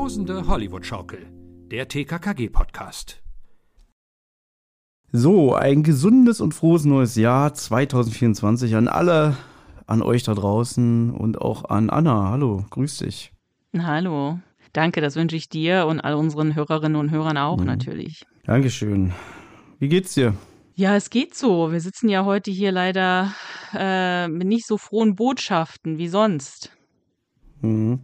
Tosende Hollywood-Schaukel, der TKKG-Podcast. So, ein gesundes und frohes neues Jahr 2024 an alle, an euch da draußen und auch an Anna. Hallo, grüß dich. Hallo. Danke, das wünsche ich dir und all unseren Hörerinnen und Hörern auch mhm. natürlich. Dankeschön. Wie geht's dir? Ja, es geht so. Wir sitzen ja heute hier leider äh, mit nicht so frohen Botschaften wie sonst. Mhm.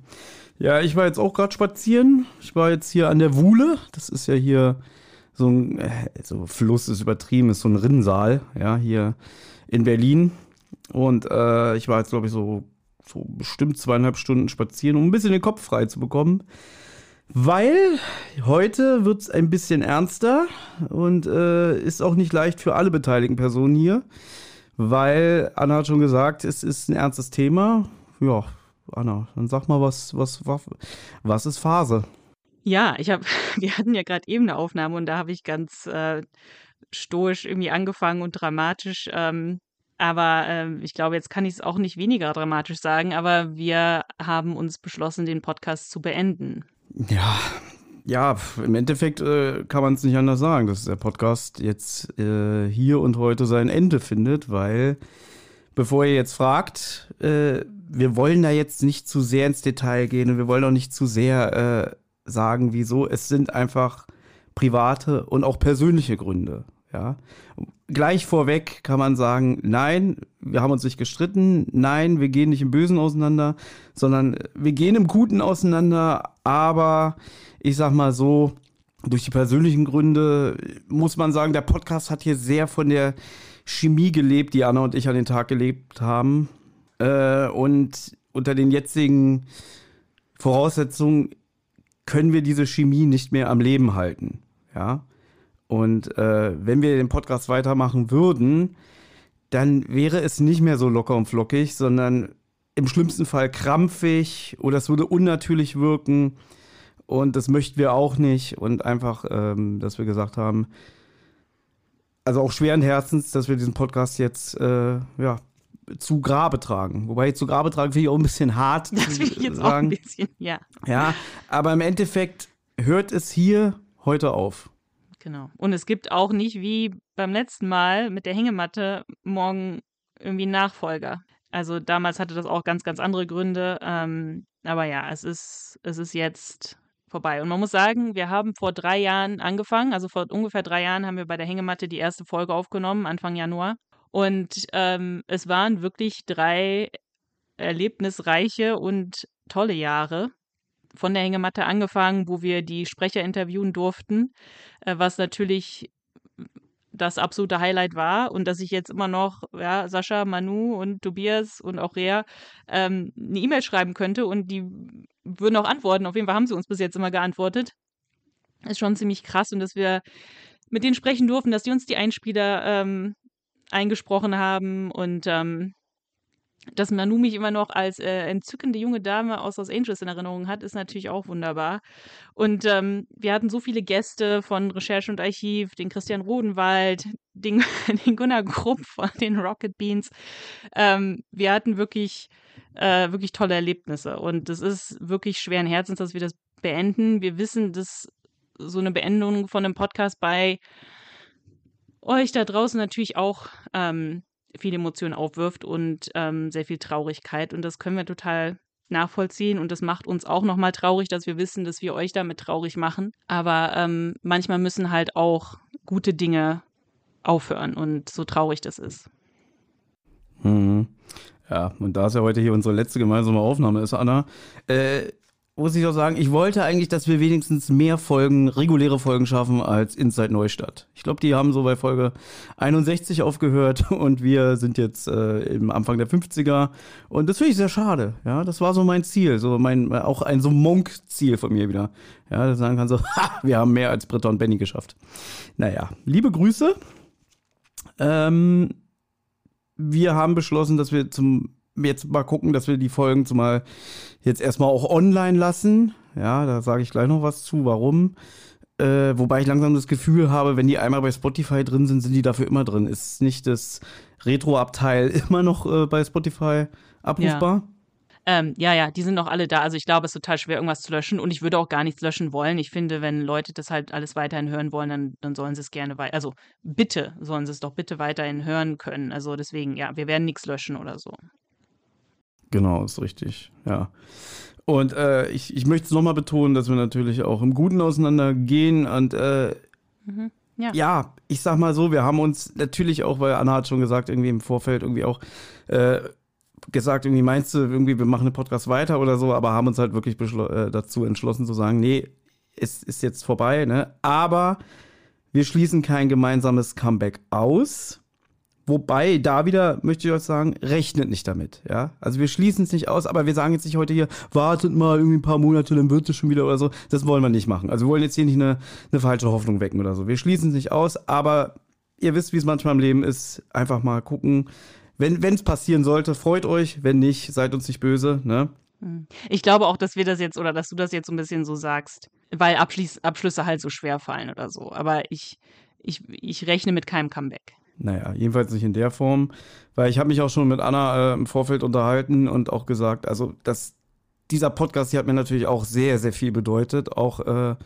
Ja, ich war jetzt auch gerade spazieren. Ich war jetzt hier an der Wuhle. Das ist ja hier so ein äh, so Fluss ist übertrieben, ist so ein Rinnsal, ja, hier in Berlin. Und äh, ich war jetzt, glaube ich, so, so bestimmt zweieinhalb Stunden spazieren, um ein bisschen den Kopf frei zu bekommen. Weil heute wird es ein bisschen ernster und äh, ist auch nicht leicht für alle beteiligten Personen hier. Weil Anna hat schon gesagt, es ist ein ernstes Thema. Ja, Anna, dann sag mal, was, was, was, was ist Phase? Ja, ich habe, wir hatten ja gerade eben eine Aufnahme und da habe ich ganz äh, stoisch irgendwie angefangen und dramatisch. Ähm, aber ähm, ich glaube, jetzt kann ich es auch nicht weniger dramatisch sagen, aber wir haben uns beschlossen, den Podcast zu beenden. Ja, ja, im Endeffekt äh, kann man es nicht anders sagen, dass der Podcast jetzt äh, hier und heute sein Ende findet, weil bevor ihr jetzt fragt, äh, wir wollen da jetzt nicht zu sehr ins Detail gehen und wir wollen auch nicht zu sehr äh, sagen, wieso. Es sind einfach private und auch persönliche Gründe. Ja. Gleich vorweg kann man sagen, nein, wir haben uns nicht gestritten, nein, wir gehen nicht im Bösen auseinander, sondern wir gehen im Guten auseinander, aber ich sag mal so, durch die persönlichen Gründe muss man sagen, der Podcast hat hier sehr von der Chemie gelebt, die Anna und ich an den Tag gelebt haben. Äh, und unter den jetzigen Voraussetzungen können wir diese Chemie nicht mehr am Leben halten. Ja. Und äh, wenn wir den Podcast weitermachen würden, dann wäre es nicht mehr so locker und flockig, sondern im schlimmsten Fall krampfig oder es würde unnatürlich wirken. Und das möchten wir auch nicht. Und einfach, ähm, dass wir gesagt haben, also auch schweren Herzens, dass wir diesen Podcast jetzt äh, ja, zu Grabe tragen. Wobei zu Grabe tragen finde ich auch ein bisschen hart. Das finde ich jetzt sagen. auch ein bisschen, ja. Ja, aber im Endeffekt hört es hier heute auf. Genau. Und es gibt auch nicht wie beim letzten Mal mit der Hängematte morgen irgendwie einen Nachfolger. Also damals hatte das auch ganz, ganz andere Gründe. Ähm, aber ja, es ist, es ist jetzt vorbei. Und man muss sagen, wir haben vor drei Jahren angefangen, also vor ungefähr drei Jahren haben wir bei der Hängematte die erste Folge aufgenommen, Anfang Januar. Und ähm, es waren wirklich drei erlebnisreiche und tolle Jahre. Von der Hängematte angefangen, wo wir die Sprecher interviewen durften, äh, was natürlich das absolute Highlight war und dass ich jetzt immer noch ja, Sascha, Manu und Tobias und auch Rea ähm, eine E-Mail schreiben könnte und die würden auch antworten. Auf jeden Fall haben sie uns bis jetzt immer geantwortet. Ist schon ziemlich krass und dass wir mit denen sprechen durften, dass die uns die Einspieler ähm, eingesprochen haben und ähm, dass Manu mich immer noch als äh, entzückende junge Dame aus Los Angeles in Erinnerung hat, ist natürlich auch wunderbar. Und ähm, wir hatten so viele Gäste von Recherche und Archiv, den Christian Rodenwald, den, den Gunnar Grupp von den Rocket Beans. Ähm, wir hatten wirklich, äh, wirklich tolle Erlebnisse. Und es ist wirklich schweren Herzens, dass wir das beenden. Wir wissen, dass so eine Beendung von einem Podcast bei euch da draußen natürlich auch ähm, viele Emotionen aufwirft und ähm, sehr viel Traurigkeit. Und das können wir total nachvollziehen und das macht uns auch nochmal traurig, dass wir wissen, dass wir euch damit traurig machen. Aber ähm, manchmal müssen halt auch gute Dinge aufhören und so traurig das ist. Mhm. Ja, und da es ja heute hier unsere letzte gemeinsame Aufnahme ist, Anna, äh, muss ich auch sagen, ich wollte eigentlich, dass wir wenigstens mehr Folgen, reguläre Folgen schaffen als Inside Neustadt. Ich glaube, die haben so bei Folge 61 aufgehört und wir sind jetzt äh, im Anfang der 50er. Und das finde ich sehr schade. Ja, das war so mein Ziel, so mein, auch ein so Monk-Ziel von mir wieder. Ja, dass sagen kann so, ha, wir haben mehr als Britta und Benny geschafft. Naja, liebe Grüße. Ähm, wir haben beschlossen, dass wir zum jetzt mal gucken, dass wir die Folgen zumal jetzt erstmal auch online lassen. Ja, da sage ich gleich noch was zu, warum. Äh, wobei ich langsam das Gefühl habe, wenn die einmal bei Spotify drin sind, sind die dafür immer drin. Ist nicht das Retro-Abteil immer noch äh, bei Spotify abrufbar? Ähm, ja, ja, die sind noch alle da. Also ich glaube, es ist total schwer, irgendwas zu löschen und ich würde auch gar nichts löschen wollen. Ich finde, wenn Leute das halt alles weiterhin hören wollen, dann, dann sollen sie es gerne weiter. Also bitte sollen sie es doch bitte weiterhin hören können. Also deswegen, ja, wir werden nichts löschen oder so. Genau, ist richtig, ja. Und äh, ich, ich möchte es nochmal betonen, dass wir natürlich auch im Guten auseinandergehen und äh, mhm. ja. ja. ich sag mal so, wir haben uns natürlich auch, weil Anna hat schon gesagt, irgendwie im Vorfeld irgendwie auch äh, gesagt, irgendwie meinst du, irgendwie wir machen den Podcast weiter oder so, aber haben uns halt wirklich äh, dazu entschlossen zu sagen, nee, es ist jetzt vorbei, ne? Aber wir schließen kein gemeinsames Comeback aus. Wobei, da wieder möchte ich euch sagen, rechnet nicht damit, ja. Also wir schließen es nicht aus, aber wir sagen jetzt nicht heute hier, wartet mal irgendwie ein paar Monate, dann wird es schon wieder oder so. Das wollen wir nicht machen. Also wir wollen jetzt hier nicht eine, eine falsche Hoffnung wecken oder so. Wir schließen es nicht aus, aber ihr wisst, wie es manchmal im Leben ist. Einfach mal gucken. Wenn es passieren sollte, freut euch. Wenn nicht, seid uns nicht böse, ne? Hm. Ich glaube auch, dass wir das jetzt oder dass du das jetzt so ein bisschen so sagst, weil Abschließ, Abschlüsse halt so schwer fallen oder so. Aber ich, ich, ich rechne mit keinem Comeback. Naja, jedenfalls nicht in der Form, weil ich habe mich auch schon mit Anna äh, im Vorfeld unterhalten und auch gesagt, also das, dieser Podcast hier hat mir natürlich auch sehr, sehr viel bedeutet, auch äh,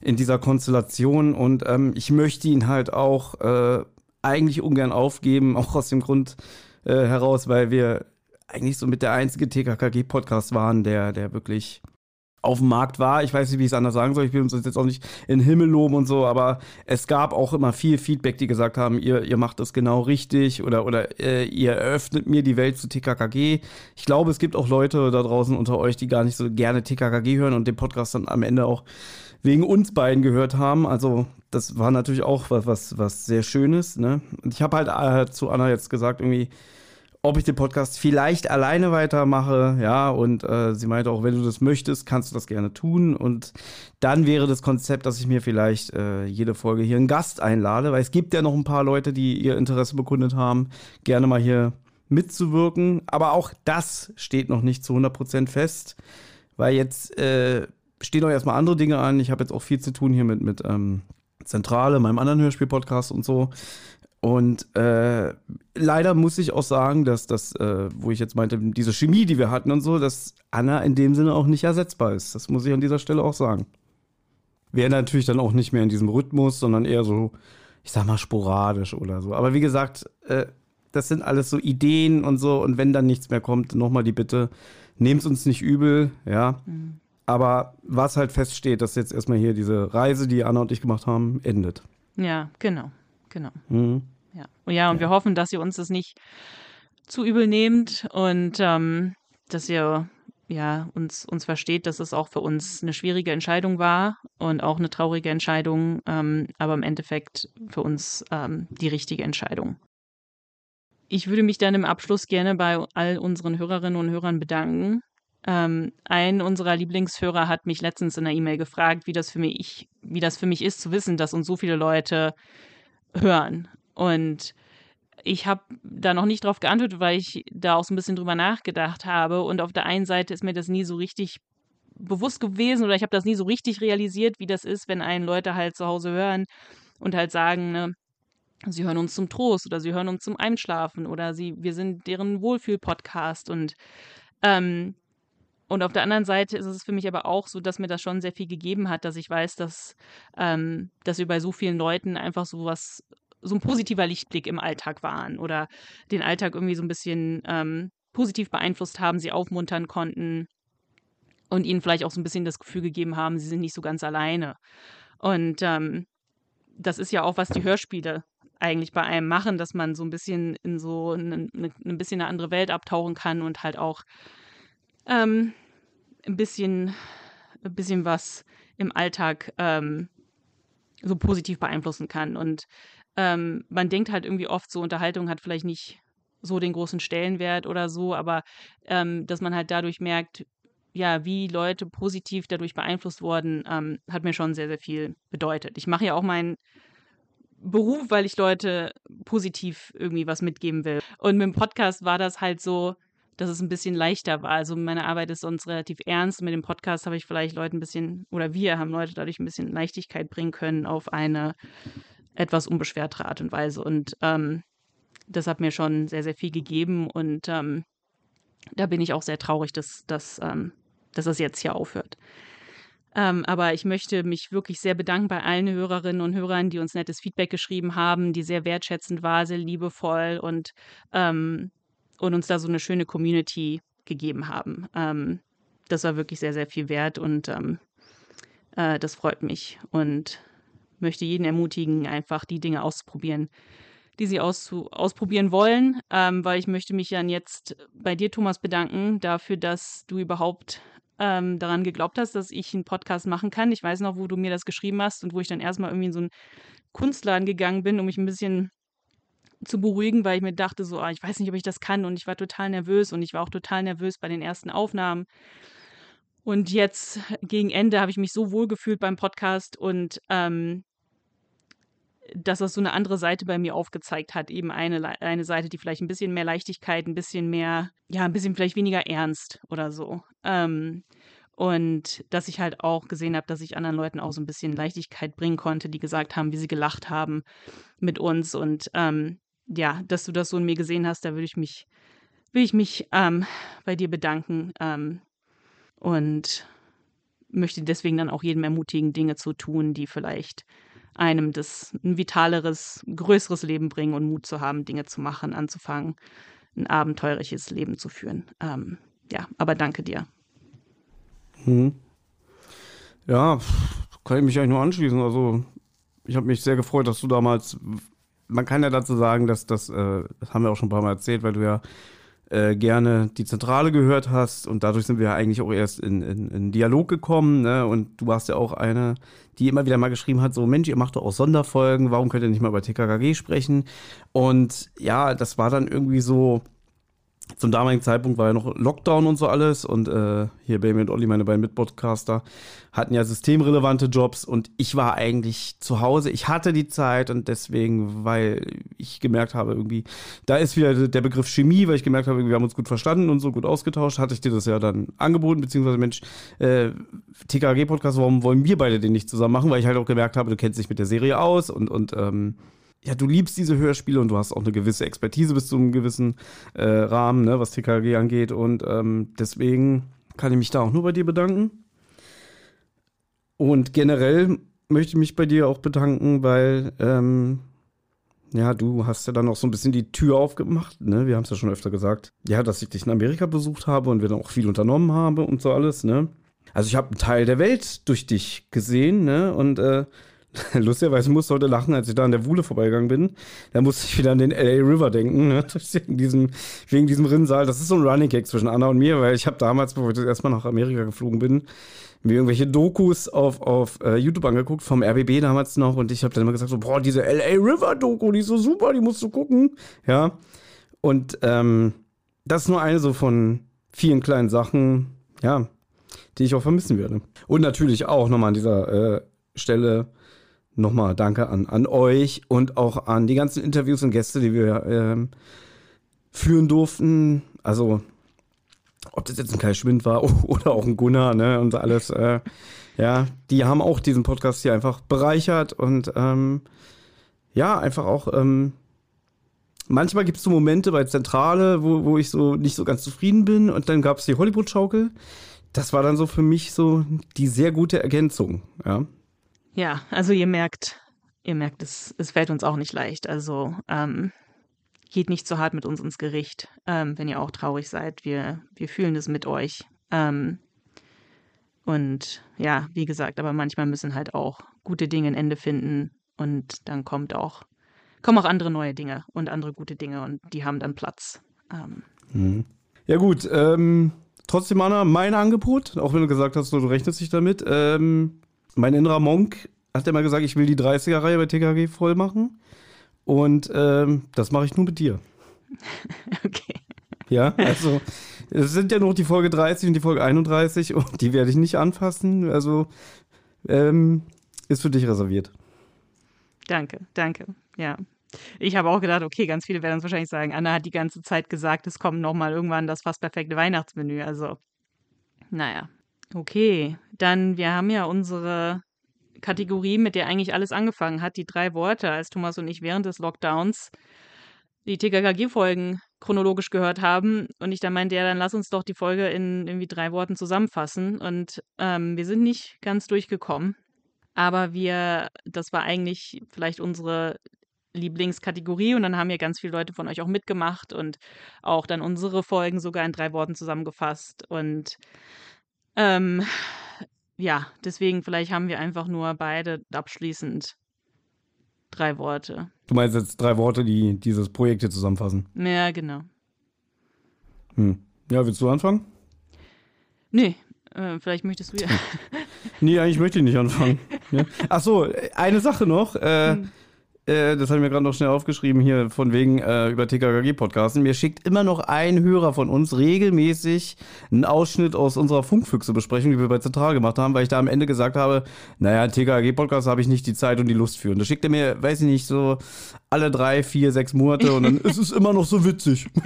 in dieser Konstellation. Und ähm, ich möchte ihn halt auch äh, eigentlich ungern aufgeben, auch aus dem Grund äh, heraus, weil wir eigentlich so mit der einzige TKKG-Podcast waren, der, der wirklich auf dem Markt war. Ich weiß nicht, wie ich es anders sagen soll. Ich will uns jetzt auch nicht in den Himmel loben und so, aber es gab auch immer viel Feedback, die gesagt haben, ihr, ihr macht das genau richtig oder, oder äh, ihr eröffnet mir die Welt zu TKKG. Ich glaube, es gibt auch Leute da draußen unter euch, die gar nicht so gerne TKKG hören und den Podcast dann am Ende auch wegen uns beiden gehört haben. Also das war natürlich auch was, was, was sehr Schönes. Ne? Und ich habe halt äh, zu Anna jetzt gesagt, irgendwie, ob ich den Podcast vielleicht alleine weitermache, ja, und äh, sie meinte auch, wenn du das möchtest, kannst du das gerne tun. Und dann wäre das Konzept, dass ich mir vielleicht äh, jede Folge hier einen Gast einlade, weil es gibt ja noch ein paar Leute, die ihr Interesse bekundet haben, gerne mal hier mitzuwirken. Aber auch das steht noch nicht zu 100% fest, weil jetzt äh, stehen auch erstmal andere Dinge an. Ich habe jetzt auch viel zu tun hier mit, mit ähm, Zentrale, meinem anderen Hörspiel-Podcast und so. Und äh, leider muss ich auch sagen, dass das, äh, wo ich jetzt meinte, diese Chemie, die wir hatten und so, dass Anna in dem Sinne auch nicht ersetzbar ist. Das muss ich an dieser Stelle auch sagen. Wäre natürlich dann auch nicht mehr in diesem Rhythmus, sondern eher so, ich sag mal, sporadisch oder so. Aber wie gesagt, äh, das sind alles so Ideen und so. Und wenn dann nichts mehr kommt, nochmal die Bitte, nehmt uns nicht übel, ja. Mhm. Aber was halt feststeht, dass jetzt erstmal hier diese Reise, die Anna und ich gemacht haben, endet. Ja, genau. Genau. Mhm. Ja. Und ja, und ja. wir hoffen, dass ihr uns das nicht zu übel nehmt und ähm, dass ihr ja uns, uns versteht, dass es auch für uns eine schwierige Entscheidung war und auch eine traurige Entscheidung, ähm, aber im Endeffekt für uns ähm, die richtige Entscheidung. Ich würde mich dann im Abschluss gerne bei all unseren Hörerinnen und Hörern bedanken. Ähm, ein unserer Lieblingshörer hat mich letztens in einer E-Mail gefragt, wie das für mich, wie das für mich ist, zu wissen, dass uns so viele Leute hören. Und ich habe da noch nicht drauf geantwortet, weil ich da auch so ein bisschen drüber nachgedacht habe. Und auf der einen Seite ist mir das nie so richtig bewusst gewesen oder ich habe das nie so richtig realisiert, wie das ist, wenn einen Leute halt zu Hause hören und halt sagen, ne, sie hören uns zum Trost oder sie hören uns zum Einschlafen oder sie, wir sind deren Wohlfühl-Podcast und ähm, und auf der anderen Seite ist es für mich aber auch so, dass mir das schon sehr viel gegeben hat, dass ich weiß, dass, ähm, dass wir bei so vielen Leuten einfach so was, so ein positiver Lichtblick im Alltag waren oder den Alltag irgendwie so ein bisschen ähm, positiv beeinflusst haben, sie aufmuntern konnten und ihnen vielleicht auch so ein bisschen das Gefühl gegeben haben, sie sind nicht so ganz alleine. Und ähm, das ist ja auch, was die Hörspiele eigentlich bei einem machen, dass man so ein bisschen in so ein, ein bisschen eine andere Welt abtauchen kann und halt auch ähm, ein bisschen, ein bisschen was im Alltag ähm, so positiv beeinflussen kann. Und ähm, man denkt halt irgendwie oft, so Unterhaltung hat vielleicht nicht so den großen Stellenwert oder so, aber ähm, dass man halt dadurch merkt, ja, wie Leute positiv dadurch beeinflusst wurden, ähm, hat mir schon sehr, sehr viel bedeutet. Ich mache ja auch meinen Beruf, weil ich Leute positiv irgendwie was mitgeben will. Und mit dem Podcast war das halt so, dass es ein bisschen leichter war. Also meine Arbeit ist sonst relativ ernst. Mit dem Podcast habe ich vielleicht Leute ein bisschen, oder wir haben Leute dadurch ein bisschen Leichtigkeit bringen können auf eine etwas unbeschwertere Art und Weise. Und ähm, das hat mir schon sehr, sehr viel gegeben. Und ähm, da bin ich auch sehr traurig, dass, dass, ähm, dass das jetzt hier aufhört. Ähm, aber ich möchte mich wirklich sehr bedanken bei allen Hörerinnen und Hörern, die uns nettes Feedback geschrieben haben, die sehr wertschätzend war, sehr liebevoll und, ähm, und uns da so eine schöne Community gegeben haben. Ähm, das war wirklich sehr, sehr viel wert und ähm, äh, das freut mich und möchte jeden ermutigen, einfach die Dinge auszuprobieren, die sie auszu ausprobieren wollen, ähm, weil ich möchte mich dann jetzt bei dir, Thomas, bedanken dafür, dass du überhaupt ähm, daran geglaubt hast, dass ich einen Podcast machen kann. Ich weiß noch, wo du mir das geschrieben hast und wo ich dann erstmal irgendwie in so einen Kunstladen gegangen bin, um mich ein bisschen zu beruhigen, weil ich mir dachte, so, ah, ich weiß nicht, ob ich das kann und ich war total nervös und ich war auch total nervös bei den ersten Aufnahmen. Und jetzt gegen Ende habe ich mich so wohl gefühlt beim Podcast und ähm, dass das so eine andere Seite bei mir aufgezeigt hat. Eben eine, eine Seite, die vielleicht ein bisschen mehr Leichtigkeit, ein bisschen mehr, ja, ein bisschen vielleicht weniger ernst oder so. Ähm, und dass ich halt auch gesehen habe, dass ich anderen Leuten auch so ein bisschen Leichtigkeit bringen konnte, die gesagt haben, wie sie gelacht haben mit uns. Und ähm, ja, dass du das so in mir gesehen hast, da würde ich mich, will ich mich ähm, bei dir bedanken. Ähm, und möchte deswegen dann auch jedem ermutigen, Dinge zu tun, die vielleicht einem das ein vitaleres, größeres Leben bringen und Mut zu haben, Dinge zu machen, anzufangen, ein abenteuerliches Leben zu führen. Ähm, ja, aber danke dir. Hm. Ja, kann ich mich eigentlich nur anschließen. Also, ich habe mich sehr gefreut, dass du damals, man kann ja dazu sagen, dass das, äh, das haben wir auch schon ein paar Mal erzählt, weil du ja äh, gerne die Zentrale gehört hast und dadurch sind wir ja eigentlich auch erst in, in, in Dialog gekommen. Ne? Und du warst ja auch eine, die immer wieder mal geschrieben hat, so Mensch, ihr macht doch auch Sonderfolgen, warum könnt ihr nicht mal über TKKG sprechen? Und ja, das war dann irgendwie so, zum damaligen Zeitpunkt war ja noch Lockdown und so alles und äh, hier Baby und Olli, meine beiden Mitpodcaster, hatten ja systemrelevante Jobs und ich war eigentlich zu Hause. Ich hatte die Zeit und deswegen, weil ich gemerkt habe, irgendwie, da ist wieder der Begriff Chemie, weil ich gemerkt habe, wir haben uns gut verstanden und so gut ausgetauscht, hatte ich dir das ja dann angeboten, beziehungsweise Mensch, äh, TKG-Podcast, warum wollen wir beide den nicht zusammen machen? Weil ich halt auch gemerkt habe, du kennst dich mit der Serie aus und, und ähm, ja, du liebst diese Hörspiele und du hast auch eine gewisse Expertise bis zu einem gewissen äh, Rahmen, ne, was TKG angeht. Und ähm, deswegen kann ich mich da auch nur bei dir bedanken. Und generell möchte ich mich bei dir auch bedanken, weil ähm, ja, du hast ja dann auch so ein bisschen die Tür aufgemacht, ne? Wir haben es ja schon öfter gesagt. Ja, dass ich dich in Amerika besucht habe und wir dann auch viel unternommen haben und so alles, ne? Also ich habe einen Teil der Welt durch dich gesehen, ne? Und äh, Lustigerweise musste heute lachen, als ich da an der Wuhle vorbeigegangen bin. Da musste ich wieder an den LA River denken, ne? wegen, diesem, wegen diesem Rinnsal. Das ist so ein Running Gag zwischen Anna und mir, weil ich habe damals, bevor ich das erstmal nach Amerika geflogen bin, mir irgendwelche Dokus auf, auf uh, YouTube angeguckt, vom RBB damals noch. Und ich habe dann immer gesagt, so, boah, diese LA River Doku, die ist so super, die musst du gucken. Ja. Und ähm, das ist nur eine so von vielen kleinen Sachen, ja, die ich auch vermissen werde. Und natürlich auch nochmal an dieser äh, Stelle nochmal danke an, an euch und auch an die ganzen Interviews und Gäste, die wir ähm, führen durften. Also, ob das jetzt ein Kai Schwind war oder auch ein Gunnar, ne, und alles, äh, ja, die haben auch diesen Podcast hier einfach bereichert und ähm, ja, einfach auch, ähm, manchmal gibt es so Momente bei Zentrale, wo, wo ich so nicht so ganz zufrieden bin und dann gab es die Hollywood-Schaukel. Das war dann so für mich so die sehr gute Ergänzung, ja. Ja, also ihr merkt, ihr merkt, es, es fällt uns auch nicht leicht. Also ähm, geht nicht so hart mit uns ins Gericht, ähm, wenn ihr auch traurig seid. Wir, wir fühlen es mit euch. Ähm, und ja, wie gesagt, aber manchmal müssen halt auch gute Dinge ein Ende finden und dann kommt auch, kommen auch andere neue Dinge und andere gute Dinge und die haben dann Platz. Ähm. Mhm. Ja gut, ähm, trotzdem Anna, mein Angebot, auch wenn du gesagt hast, du rechnest dich damit, ähm, mein innerer Monk hat immer gesagt, ich will die 30er-Reihe bei TKG voll machen. Und ähm, das mache ich nur mit dir. Okay. Ja, also es sind ja noch die Folge 30 und die Folge 31 und die werde ich nicht anfassen. Also ähm, ist für dich reserviert. Danke, danke. Ja. Ich habe auch gedacht, okay, ganz viele werden uns wahrscheinlich sagen, Anna hat die ganze Zeit gesagt, es kommt nochmal irgendwann das fast perfekte Weihnachtsmenü. Also, naja, Okay, dann wir haben ja unsere Kategorie, mit der eigentlich alles angefangen hat, die drei Worte, als Thomas und ich während des Lockdowns die TKKG-Folgen chronologisch gehört haben und ich dann meinte, ja, dann lass uns doch die Folge in irgendwie drei Worten zusammenfassen. Und ähm, wir sind nicht ganz durchgekommen. Aber wir, das war eigentlich vielleicht unsere Lieblingskategorie und dann haben ja ganz viele Leute von euch auch mitgemacht und auch dann unsere Folgen sogar in drei Worten zusammengefasst. Und ähm, ja, deswegen vielleicht haben wir einfach nur beide abschließend drei Worte. Du meinst jetzt drei Worte, die dieses Projekt hier zusammenfassen? Ja, genau. Hm. Ja, willst du anfangen? Nee, äh, vielleicht möchtest du ja. nee, eigentlich möchte ich nicht anfangen. Ja. Ach so, eine Sache noch. Äh, hm. Äh, das habe ich mir gerade noch schnell aufgeschrieben hier, von wegen äh, über TKKG-Podcasten. Mir schickt immer noch ein Hörer von uns regelmäßig einen Ausschnitt aus unserer Funkfüchse-Besprechung, die wir bei Zentral gemacht haben, weil ich da am Ende gesagt habe, naja, TKKG-Podcast habe ich nicht die Zeit und die Lust für. Und da schickt er mir, weiß ich nicht, so alle drei, vier, sechs Monate und dann ist es immer noch so witzig.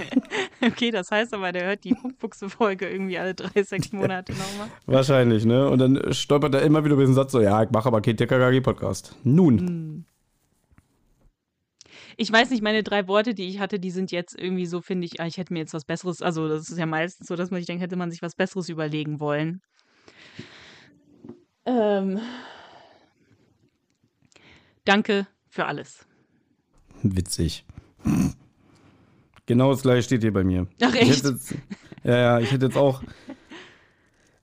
Okay, das heißt aber, der hört die Funkfuchse-Folge irgendwie alle drei, sechs Monate nochmal. Wahrscheinlich, ne? Und dann stolpert er immer wieder über diesen Satz so, ja, ich mache aber keinen TKKG-Podcast. Nun. Hm ich weiß nicht, meine drei Worte, die ich hatte, die sind jetzt irgendwie so, finde ich, ah, ich hätte mir jetzt was Besseres, also das ist ja meistens so, dass man sich denkt, hätte man sich was Besseres überlegen wollen. Ähm, danke für alles. Witzig. Genau das gleiche steht hier bei mir. Ach echt? Ich jetzt, ja, ja, ich hätte jetzt auch.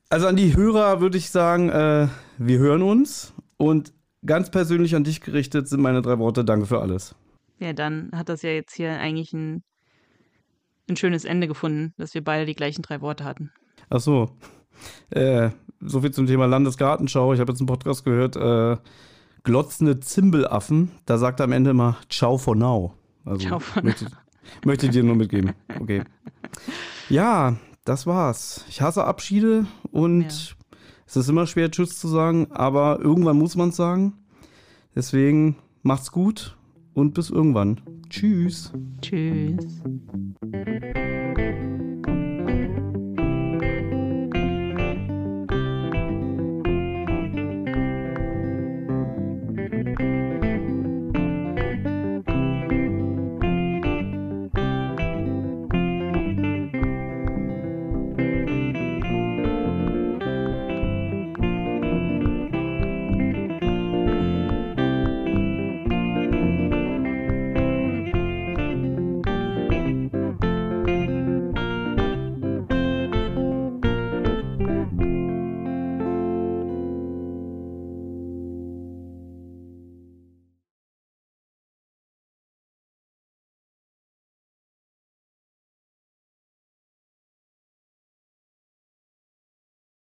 Also an die Hörer würde ich sagen, äh, wir hören uns und ganz persönlich an dich gerichtet sind meine drei Worte. Danke für alles. Ja, dann hat das ja jetzt hier eigentlich ein, ein schönes Ende gefunden, dass wir beide die gleichen drei Worte hatten. Ach so. Äh, so viel zum Thema Landesgartenschau. Ich habe jetzt einen Podcast gehört, äh, glotzende Zimbelaffen. Da sagt er am Ende immer Ciao for now. Also, Ciao for möchte, now. möchte ich dir nur mitgeben. Okay. Ja, das war's. Ich hasse Abschiede und ja. es ist immer schwer, Tschüss zu sagen, aber irgendwann muss man es sagen. Deswegen macht's gut und bis irgendwann. Tschüss. Tschüss.